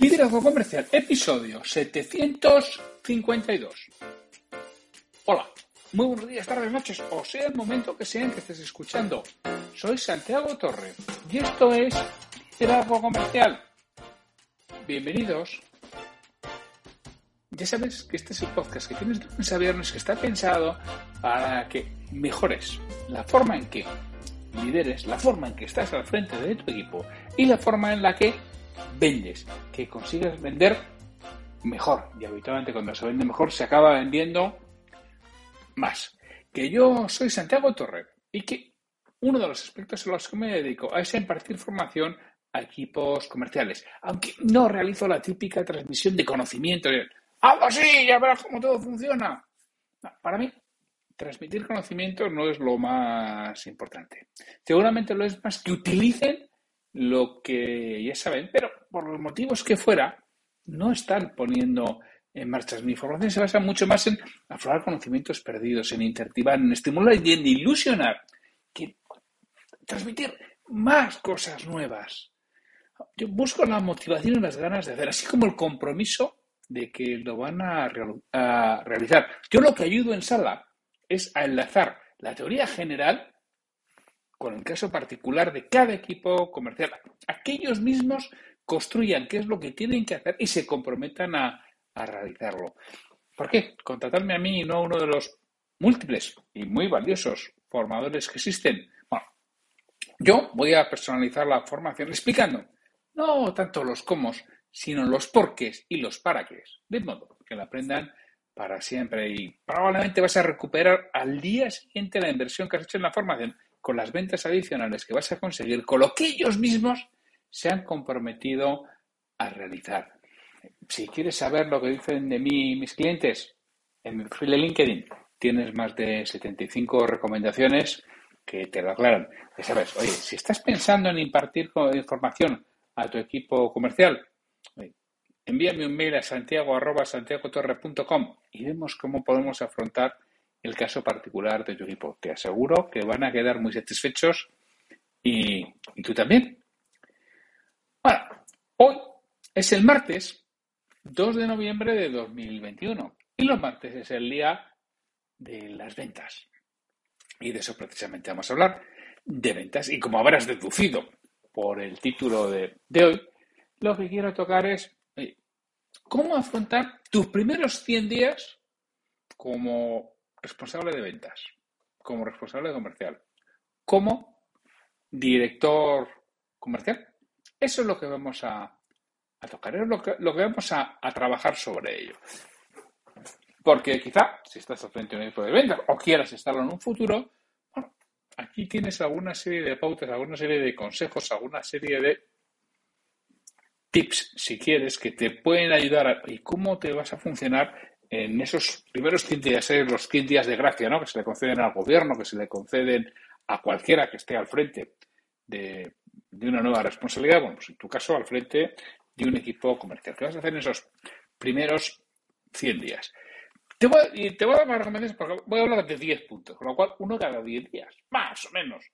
Liderazgo Comercial, episodio 752. Hola, muy buenos días, tardes, noches, o sea el momento que sea en que estés escuchando. Soy Santiago Torre y esto es Liderazgo Comercial. Bienvenidos. Ya sabes que este es el podcast que tienes de lunes a viernes que está pensado para que mejores la forma en que lideres, la forma en que estás al frente de tu equipo y la forma en la que vendes, que consigues vender mejor. Y habitualmente cuando se vende mejor se acaba vendiendo más. Que yo soy Santiago Torre y que uno de los aspectos en los que me dedico es a impartir formación a equipos comerciales. Aunque no realizo la típica transmisión de conocimiento. Algo así, ya verás cómo todo funciona. para mí, transmitir conocimiento no es lo más importante. Seguramente lo es más que utilicen lo que ya saben, pero por los motivos que fuera, no están poniendo en marcha. Mi formación se basa mucho más en aflorar conocimientos perdidos, en interactivar, en estimular y en ilusionar, que transmitir más cosas nuevas. Yo busco la motivación y las ganas de hacer, así como el compromiso de que lo van a realizar. Yo lo que ayudo en sala es a enlazar la teoría general con el caso particular de cada equipo comercial. Aquellos mismos construyan qué es lo que tienen que hacer y se comprometan a, realizarlo. ¿Por qué? Contratarme a mí y no a uno de los múltiples y muy valiosos formadores que existen. Bueno, yo voy a personalizar la formación explicando no tanto los cómo, sino los porqués y los para qué. De modo que la aprendan para siempre y probablemente vas a recuperar al día siguiente la inversión que has hecho en la formación con las ventas adicionales que vas a conseguir, con lo que ellos mismos se han comprometido a realizar. Si quieres saber lo que dicen de mí mis clientes, en mi perfil de LinkedIn tienes más de 75 recomendaciones que te lo aclaran. Sabes, oye, si estás pensando en impartir información a tu equipo comercial, envíame un mail a santiago.santiagotorre.com y vemos cómo podemos afrontar el caso particular de tu equipo. Te aseguro que van a quedar muy satisfechos y, tú también. Bueno, hoy es el martes 2 de noviembre de 2021 y los martes es el día de las ventas. Y de eso precisamente vamos a hablar, de ventas. Y como habrás deducido por el título de, de hoy, lo que quiero tocar es cómo afrontar tus primeros 100 días como responsable de ventas, como responsable comercial, como director comercial. Eso es lo que vamos a, tocar, es lo que, vamos a, trabajar sobre ello. Porque quizá, si estás al frente de un equipo de ventas o quieras estarlo en un futuro, bueno, aquí tienes alguna serie de pautas, alguna serie de consejos, alguna serie de tips, si quieres, que te pueden ayudar y cómo te vas a funcionar en esos primeros 100 días, los 100 días de gracia, ¿no? Que se le conceden al gobierno, que se le conceden a cualquiera que esté al frente de, una nueva responsabilidad, bueno, pues en tu caso al frente de un equipo comercial. ¿Qué vas a hacer en esos primeros 100 días? Te voy, y te voy a dar más recomendaciones porque voy a hablar de 10 puntos, con lo cual uno cada 10 días, más o menos,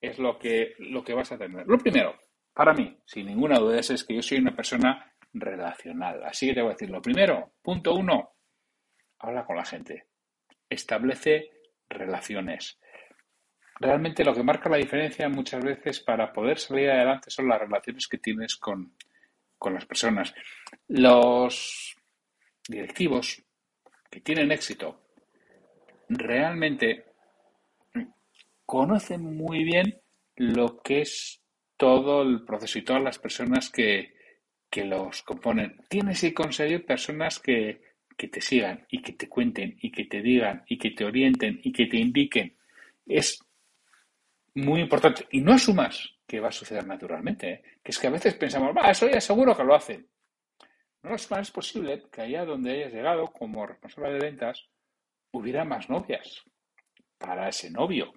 es lo que, lo que vas a tener. Lo primero, para mí, sin ninguna duda, es que yo soy una persona relacional. Así que te voy a decir, lo primero, punto uno, habla con la gente, establece relaciones. Realmente lo que marca la diferencia muchas veces para poder salir adelante son las relaciones que tienes con, las personas. Los directivos que tienen éxito realmente conocen muy bien lo que es todo el proceso y todas las personas que, que los componen. Tienes que conseguir personas que, que te sigan y que te cuenten y que te digan y que te orienten y que te indiquen es muy importante. Y no asumas que va a suceder naturalmente. ¿eh? Que es que a veces pensamos, va, eso ya seguro que lo hacen. no es más posible que allá donde hayas llegado como responsable de ventas hubiera más novias para ese novio.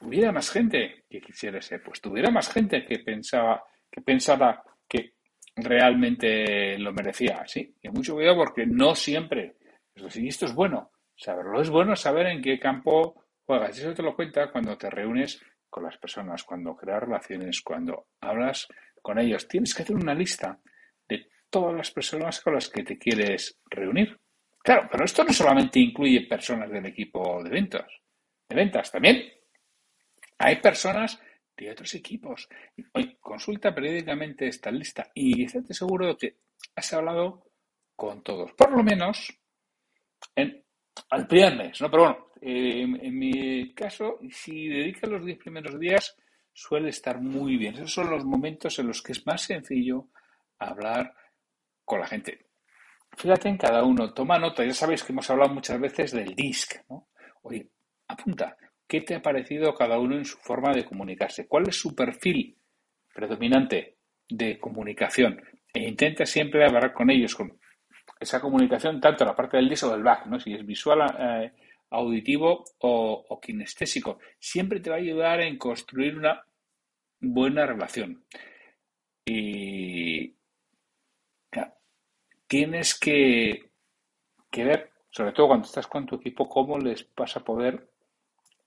Hubiera más gente que quisiera ese puesto, hubiera más gente que pensaba que pensaba que realmente lo merecía, sí. Y mucho cuidado porque no siempre. Y esto es bueno, saberlo. Es bueno saber en qué campo juegas. Eso te lo cuenta cuando te reúnes con las personas, cuando creas relaciones, cuando hablas con ellos. Tienes que hacer una lista de todas las personas con las que te quieres reunir. Claro, pero esto no solamente incluye personas del equipo de ventas, de ventas también. Hay personas de otros equipos. Consulta periódicamente esta lista y estate seguro de que has hablado con todos, por lo menos en, al primer mes, ¿no? Pero bueno, eh, en, mi caso, si dedicas los 10 primeros días, suele estar muy bien. Esos son los momentos en los que es más sencillo hablar con la gente. Fíjate en cada uno, toma nota, ya sabéis que hemos hablado muchas veces del DISC, ¿no? Oye, apunta, ¿Qué te ha parecido cada uno en su forma de comunicarse? ¿Cuál es su perfil predominante de comunicación? E intenta siempre hablar con ellos, con esa comunicación, tanto la parte del dis o del back, ¿no? si es visual, eh, auditivo o, kinestésico. Siempre te va a ayudar en construir una buena relación. Y tienes que, que ver, sobre todo cuando estás con tu equipo, cómo les vas a poder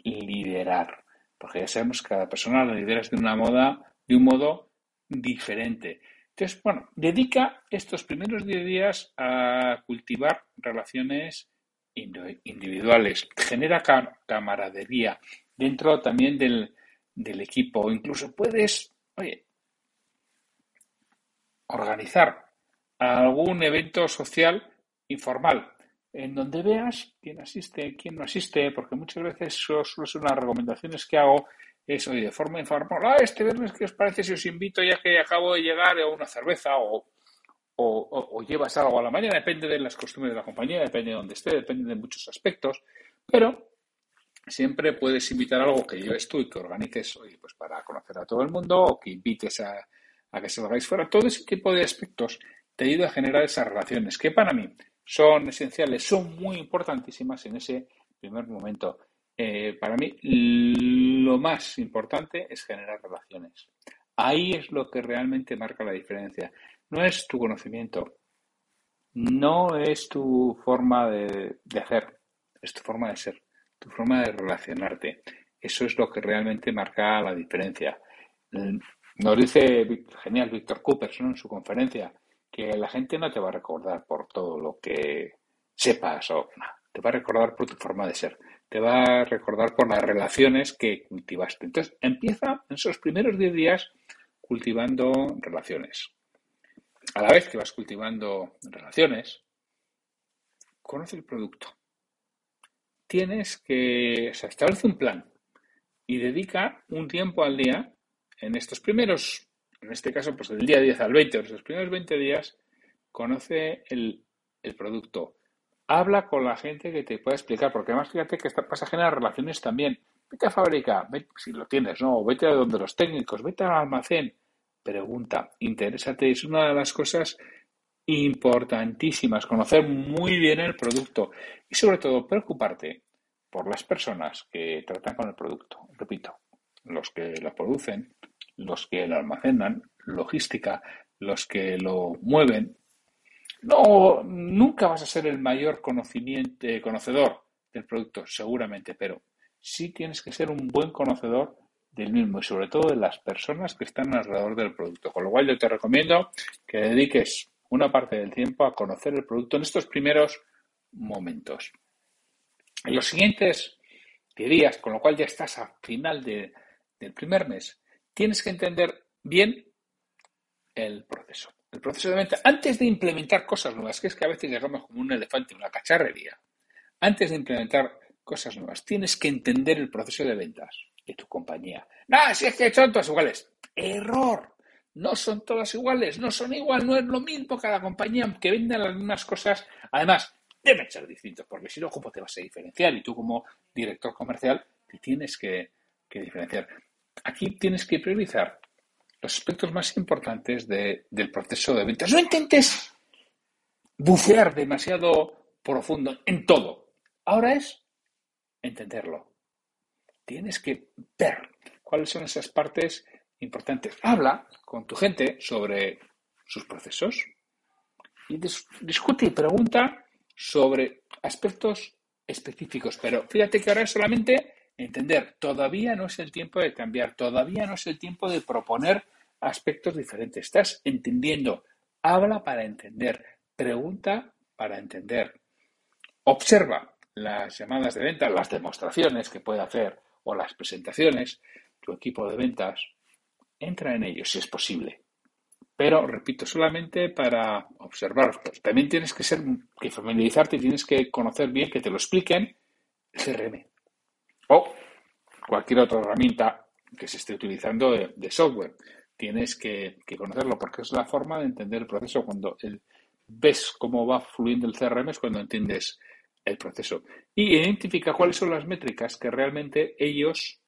liderar, porque ya sabemos que cada persona la lideras de una moda, de un modo diferente. Entonces, bueno, dedica estos primeros 10 días a cultivar relaciones individuales, genera camaradería dentro también del, equipo, incluso puedes, oye, organizar algún evento social informal en donde veas quién asiste, quién no asiste, porque muchas veces eso son las recomendaciones que hago, es, oye, de forma informal, ah, este viernes, ¿qué os parece si os invito ya que acabo de llegar a una cerveza o, o, llevas algo a la mañana? Depende de las costumbres de la compañía, depende de dónde esté, depende de muchos aspectos, pero siempre puedes invitar algo que lleves tú y que organices, oye, pues para conocer a todo el mundo o que invites a, a que hagáis fuera. Todo ese tipo de aspectos te ayuda a generar esas relaciones que para mí son esenciales, son muy importantísimas en ese primer momento. Eh, para mí lo más importante es generar relaciones. Ahí es lo que realmente marca la diferencia. No es tu conocimiento, no es tu forma de, hacer, es tu forma de ser, tu forma de relacionarte. Eso es lo que realmente marca la diferencia. Nos dice genial Víctor Coopers en su conferencia, que la gente no te va a recordar por todo lo que sepas o no, te va a recordar por tu forma de ser, te va a recordar por las relaciones que cultivaste. Entonces, empieza en esos primeros 10 días cultivando relaciones. A la vez que vas cultivando relaciones, conoce el producto. Tienes que, o sea, establece un plan y dedica un tiempo al día en estos primeros en este caso, pues del día 10 al 20, los primeros 20 días, conoce el, producto. Habla con la gente que te pueda explicar, porque además fíjate que esta pasa a generar relaciones también. Vete a fábrica, si lo tienes, ¿no? Vete a donde los técnicos, vete al almacén, pregunta, interésate. Es una de las cosas importantísimas, conocer muy bien el producto y sobre todo preocuparte por las personas que tratan con el producto. Repito, los que lo producen, los que lo almacenan, logística, los que lo mueven. No, nunca vas a ser el mayor conocimiento, conocedor del producto, seguramente, pero sí tienes que ser un buen conocedor del mismo y sobre todo de las personas que están alrededor del producto. Con lo cual yo te recomiendo que dediques una parte del tiempo a conocer el producto en estos primeros momentos. En los siguientes días, con lo cual ya estás a final del primer mes, tienes que entender bien el proceso. El proceso de venta, antes de implementar cosas nuevas, que es que a veces llegamos como un elefante una cacharrería, antes de implementar cosas nuevas, tienes que entender el proceso de ventas de tu compañía. No, si es que son todas iguales. Error. No son todas iguales, no son igual, no es lo mismo cada compañía que venda las mismas cosas. Además, deben ser distintos, porque si no, ¿cómo te vas a diferenciar? Y tú como director comercial te tienes que diferenciar. Aquí tienes que priorizar los aspectos más importantes del proceso de ventas. No intentes bucear demasiado profundo en todo. Ahora es entenderlo. Tienes que ver cuáles son esas partes importantes. Habla con tu gente sobre sus procesos y discute y pregunta sobre aspectos específicos. Pero fíjate que ahora es solamente entender. Todavía no es el tiempo de cambiar, todavía no es el tiempo de proponer aspectos diferentes. Estás entendiendo. Habla para entender. Pregunta para entender. Observa las llamadas de venta, las demostraciones que puede hacer o las presentaciones. Tu equipo de ventas entra en ellos si es posible. Pero, repito, solamente para observar. También tienes que ser, que familiarizarte, tienes que conocer bien, que te lo expliquen CRM. O cualquier otra herramienta que se esté utilizando de, software. Tienes que, conocerlo porque es la forma de entender el proceso. Cuando ves cómo va fluyendo el CRM es cuando entiendes el proceso. Y identifica cuáles son las métricas que realmente ellos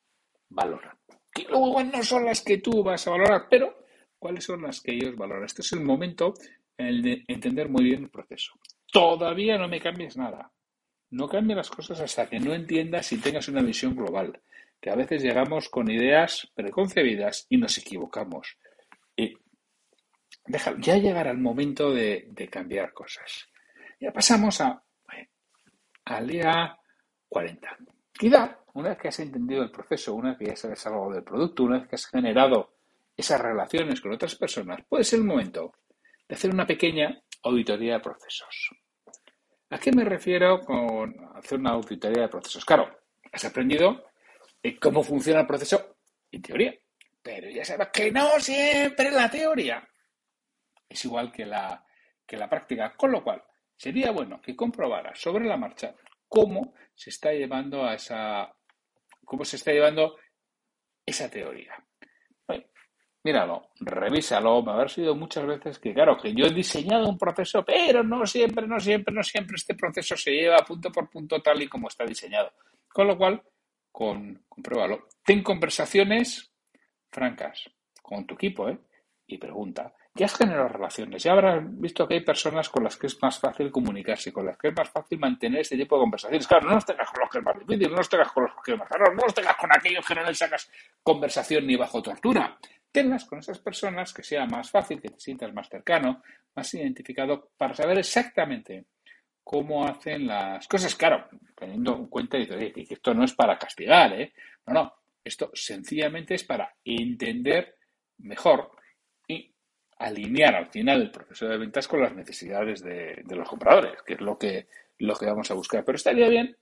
valoran que luego no son las que tú vas a valorar, pero cuáles son las que ellos valoran. Este es el momento en el de entender muy bien el proceso. Todavía no me cambies nada. No cambies las cosas hasta que no entiendas y tengas una visión global. Que a veces llegamos con ideas preconcebidas y nos equivocamos. Y deja, ya llegará el momento de, cambiar cosas. Ya pasamos a, al día 40. Quizá una vez que has entendido el proceso, una vez que ya sabes algo del producto, una vez que has generado esas relaciones con otras personas, puede ser el momento de hacer una pequeña auditoría de procesos. ¿A qué me refiero con hacer una auditoría de procesos? Claro, has aprendido cómo funciona el proceso en teoría, pero ya sabes que no siempre la teoría es igual que la, que la práctica, con lo cual sería bueno que comprobaras sobre la marcha cómo se está llevando a esa cómo se está llevando esa teoría. Míralo, revísalo. Me haber sido muchas veces que, claro, que yo he diseñado un proceso, pero no siempre, no siempre, no siempre este proceso se lleva punto por punto tal y como está diseñado. Con lo cual, con, compruébalo. Ten conversaciones francas con tu equipo ¿eh? y pregunta, ya has generado relaciones, ya habrás visto que hay personas con las que es más fácil comunicarse, con las que es más fácil mantener este tipo de conversaciones. Claro, no los tengas con los que es más difícil, no los tengas con los que es más raro, no los tengas con aquellos que no les sacas conversación ni bajo tortura. Tengas con esas personas que sea más fácil, que te sientas más cercano, más identificado, para saber exactamente cómo hacen las cosas. Claro, teniendo en cuenta que esto no es para castigar, ¿eh? No, no, esto sencillamente es para entender mejor alinear al final el proceso de ventas con las necesidades de, los compradores, que es lo que, lo que vamos a buscar. Pero estaría bien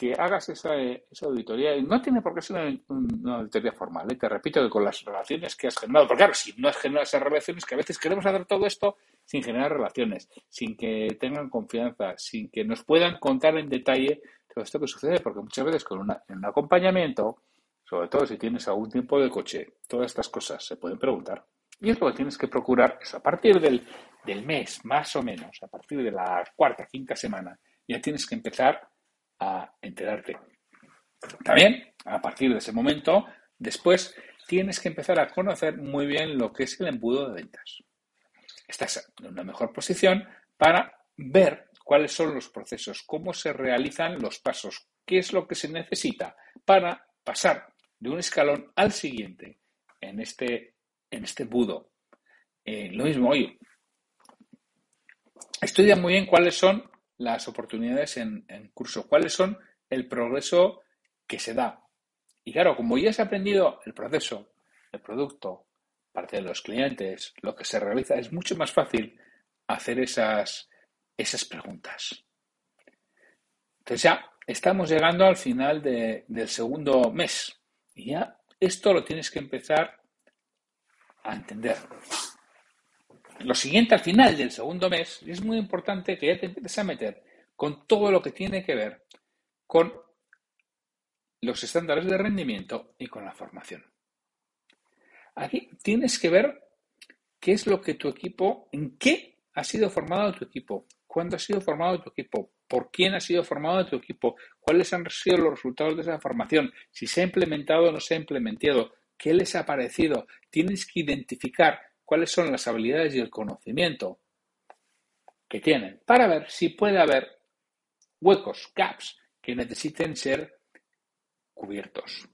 que hagas esa, esa auditoría, y no tiene por qué ser una, auditoría formal, ¿eh? te repito que con las relaciones que has generado, porque claro, si no has generado esas relaciones, que a veces queremos hacer todo esto sin generar relaciones, sin que tengan confianza, sin que nos puedan contar en detalle todo esto que sucede, porque muchas veces con una, un acompañamiento, sobre todo si tienes algún tiempo de coche, todas estas cosas se pueden preguntar. Y es lo que tienes que procurar, es a partir del, mes, más o menos, a partir de la cuarta, quinta semana, ya tienes que empezar a enterarte. También, a partir de ese momento, después tienes que empezar a conocer muy bien lo que es el embudo de ventas. Estás en una mejor posición para ver cuáles son los procesos, cómo se realizan los pasos, qué es lo que se necesita para pasar de un escalón al siguiente en este en este budo. Eh, lo mismo, hoy. estudia muy bien cuáles son las oportunidades en, curso, cuáles son el progreso que se da. Y claro, como ya has aprendido el proceso, el producto, parte de los clientes, lo que se realiza, es mucho más fácil hacer esas, esas preguntas. Entonces ya estamos llegando al final del segundo mes. Y ya esto lo tienes que empezar a entender. Lo siguiente, al final del segundo mes, es muy importante que ya te empieces a meter con todo lo que tiene que ver con los estándares de rendimiento y con la formación. Aquí tienes que ver qué es lo que tu equipo, en qué ha sido formado tu equipo, cuándo ha sido formado tu equipo, por quién ha sido formado tu equipo, cuáles han sido los resultados de esa formación, si se ha implementado o no se ha implementado, ¿Qué les ha parecido? Tienes que identificar cuáles son las habilidades y el conocimiento que tienen para ver si puede haber huecos, gaps, que necesiten ser cubiertos.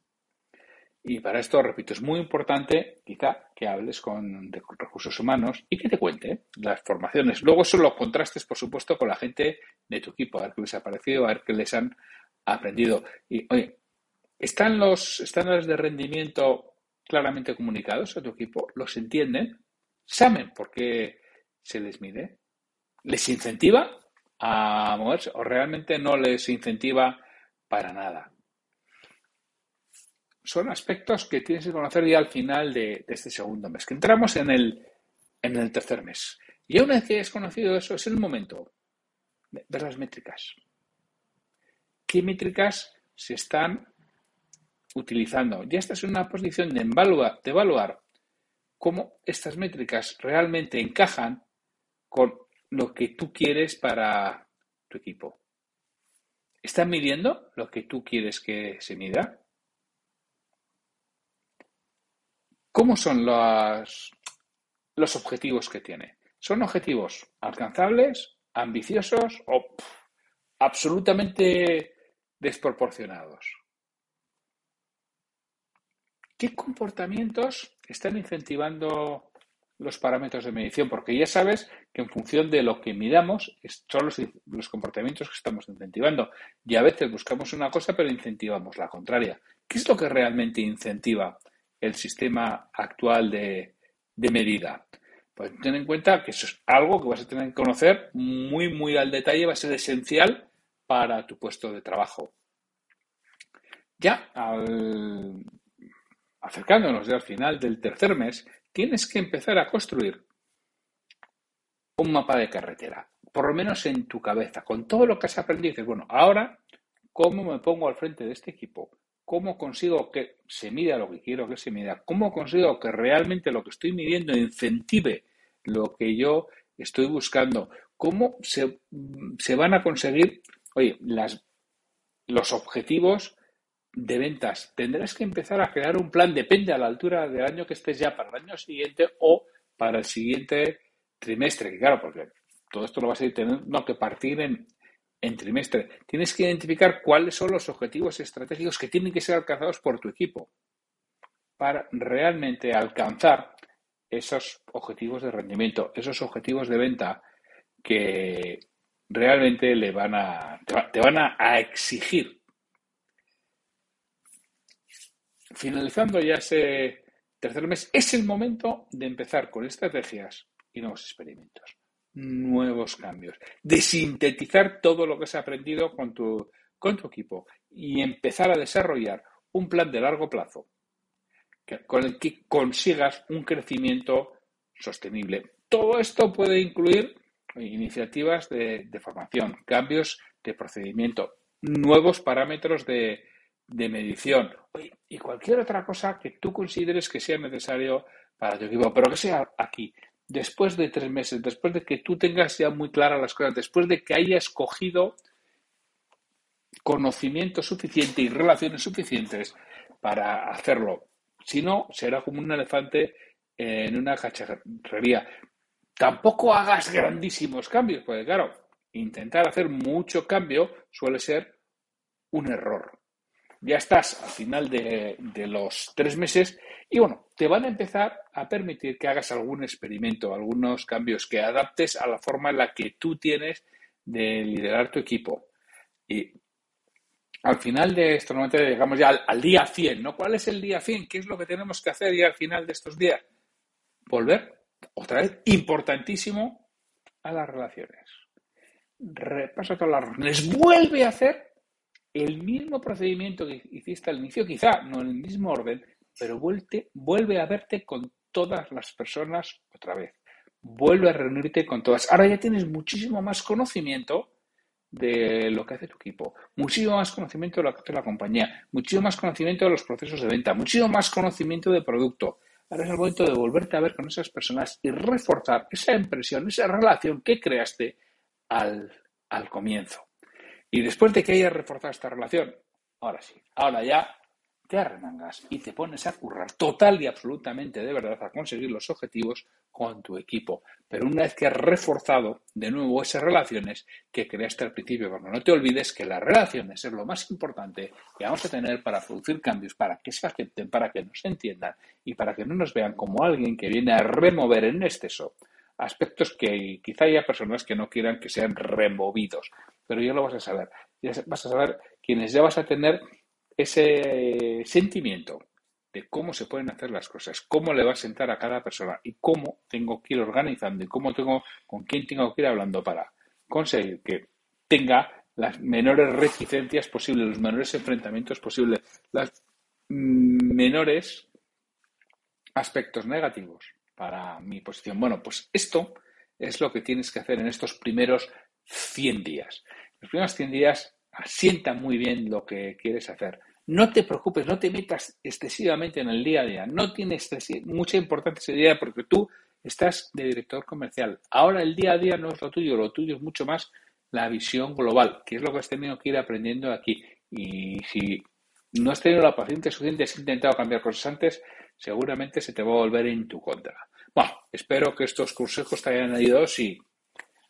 Y para esto, repito, es muy importante quizá que hables con recursos humanos y que te cuente las formaciones. Luego son los contrastes, por supuesto, con la gente de tu equipo, a ver qué les ha parecido, a ver qué les han aprendido. Y, oye, ¿están los estándares de rendimiento claramente comunicados a tu equipo? ¿Los entienden? ¿Saben por qué se les mide? ¿Les incentiva a moverse o realmente no les incentiva para nada? son aspectos que tienes que conocer ya al final de, este segundo mes, que entramos en el, en el tercer mes. Y una vez que hayas conocido eso, es el momento de ver las métricas. ¿Qué métricas se están utilizando? Ya estás en una posición de evaluar cómo estas métricas realmente encajan con lo que tú quieres para tu equipo. ¿Están midiendo lo que tú quieres que se mida? ¿Cómo son los, los objetivos que tiene? ¿Son objetivos alcanzables, ambiciosos o absolutamente desproporcionados? ¿Qué comportamientos están incentivando los parámetros de medición? Porque ya sabes que en función de lo que midamos son los, los, comportamientos que estamos incentivando. Y a veces buscamos una cosa pero incentivamos la contraria. ¿Qué es lo que realmente incentiva el sistema actual de, medida. Pues ten en cuenta que eso es algo que vas a tener que conocer muy, muy al detalle, va a ser esencial para tu puesto de trabajo. Ya al, acercándonos ya al final del tercer mes, tienes que empezar a construir un mapa de carretera, por lo menos en tu cabeza, con todo lo que has aprendido. Dices, bueno, ahora, ¿cómo me pongo al frente de este equipo? ¿Cómo consigo que se mida lo que quiero que se mida? ¿Cómo consigo que realmente lo que estoy midiendo incentive lo que yo estoy buscando? ¿Cómo se, van a conseguir, oye, las, los objetivos de ventas? Tendrás que empezar a crear un plan, depende a la altura del año que estés ya para el año siguiente o para el siguiente trimestre, que claro, porque todo esto lo vas a ir teniendo que partir en, en trimestre. Tienes que identificar cuáles son los objetivos estratégicos que tienen que ser alcanzados por tu equipo para realmente alcanzar esos objetivos de rendimiento, esos objetivos de venta que realmente le van a, te van a, exigir. Finalizando ya ese tercer mes, es el momento de empezar con estrategias y nuevos experimentos nuevos cambios, de sintetizar todo lo que has aprendido con tu, con tu equipo y empezar a desarrollar un plan de largo plazo con el que consigas un crecimiento sostenible. Todo esto puede incluir iniciativas de, formación, cambios de procedimiento, nuevos parámetros de, de medición y cualquier otra cosa que tú consideres que sea necesario para tu equipo, pero que sea aquí, después de tres meses, después de que tú tengas ya muy claras las cosas, después de que hayas cogido conocimiento suficiente y relaciones suficientes para hacerlo. Si no, será como un elefante en una cacharrería. Tampoco hagas grandísimos cambios, porque claro, intentar hacer mucho cambio suele ser un error. Ya estás al final de, los tres meses y bueno, te van a empezar a permitir que hagas algún experimento, algunos cambios que adaptes a la forma en la que tú tienes de liderar tu equipo. Y al final de esto, normalmente llegamos ya al, día 100, ¿no? ¿Cuál es el día 100? ¿Qué es lo que tenemos que hacer ya al final de estos días? Volver, otra vez, importantísimo, a las relaciones. Repasa todas las relaciones. Vuelve a hacer el mismo procedimiento que hiciste al inicio, quizá no en el mismo orden, pero vuelve, vuelve a verte con todas las personas otra vez. Vuelve a reunirte con todas. Ahora ya tienes muchísimo más conocimiento de lo que hace tu equipo, muchísimo más conocimiento de lo que hace la compañía, muchísimo más conocimiento de los procesos de venta, muchísimo más conocimiento de producto. Ahora es el momento de volverte a ver con esas personas y reforzar esa impresión, esa relación que creaste al comienzo. Y después de que hayas reforzado esta relación, ahora sí, ahora ya te arremangas y te pones a currar total y absolutamente de verdad a conseguir los objetivos con tu equipo. Pero una vez que has reforzado de nuevo esas relaciones que creaste al principio, porque no te olvides que las relaciones es lo más importante que vamos a tener para producir cambios, para que se acepten, para que nos entiendan y para que no nos vean como alguien que viene a remover en exceso aspectos que quizá haya personas que no quieran que sean removidos, pero ya lo vas a saber. Ya vas a saber quienes ya vas a tener ese sentimiento de cómo se pueden hacer las cosas, cómo le va a sentar a cada persona y cómo tengo que ir organizando y cómo tengo, con quién tengo que ir hablando para conseguir que tenga las menores reticencias posibles, los menores enfrentamientos posibles, los menores aspectos negativos para mi posición. Bueno, pues esto es lo que tienes que hacer en estos primeros 100 días. Los primeros 100 días asienta muy bien lo que quieres hacer. No te preocupes, no te metas excesivamente en el día a día. No tiene mucha importancia ese día porque tú estás de director comercial. Ahora el día a día no es lo tuyo, lo tuyo es mucho más la visión global, que es lo que has tenido que ir aprendiendo aquí. Y si no has tenido la paciencia suficiente, has intentado cambiar cosas antes, seguramente se te va a volver en tu contra. Bueno, espero que estos consejos te hayan ayudado si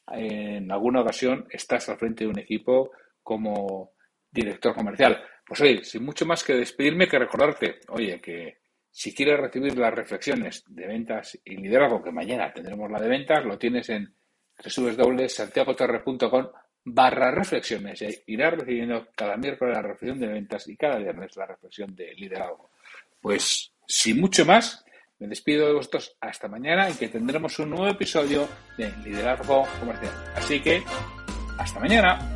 en alguna ocasión estás al frente de un equipo como director comercial. Pues oye, sin mucho más que despedirme que recordarte, oye, que si quieres recibir las reflexiones de ventas y liderazgo, que mañana tendremos la de ventas, lo tienes en www.santiagotorre.com barra reflexiones. E irás recibiendo cada miércoles la reflexión de ventas y cada viernes la reflexión de liderazgo. Pues sin mucho más, me despido de vosotros hasta mañana y que tendremos un nuevo episodio de Liderazgo Comercial. Así que, hasta mañana.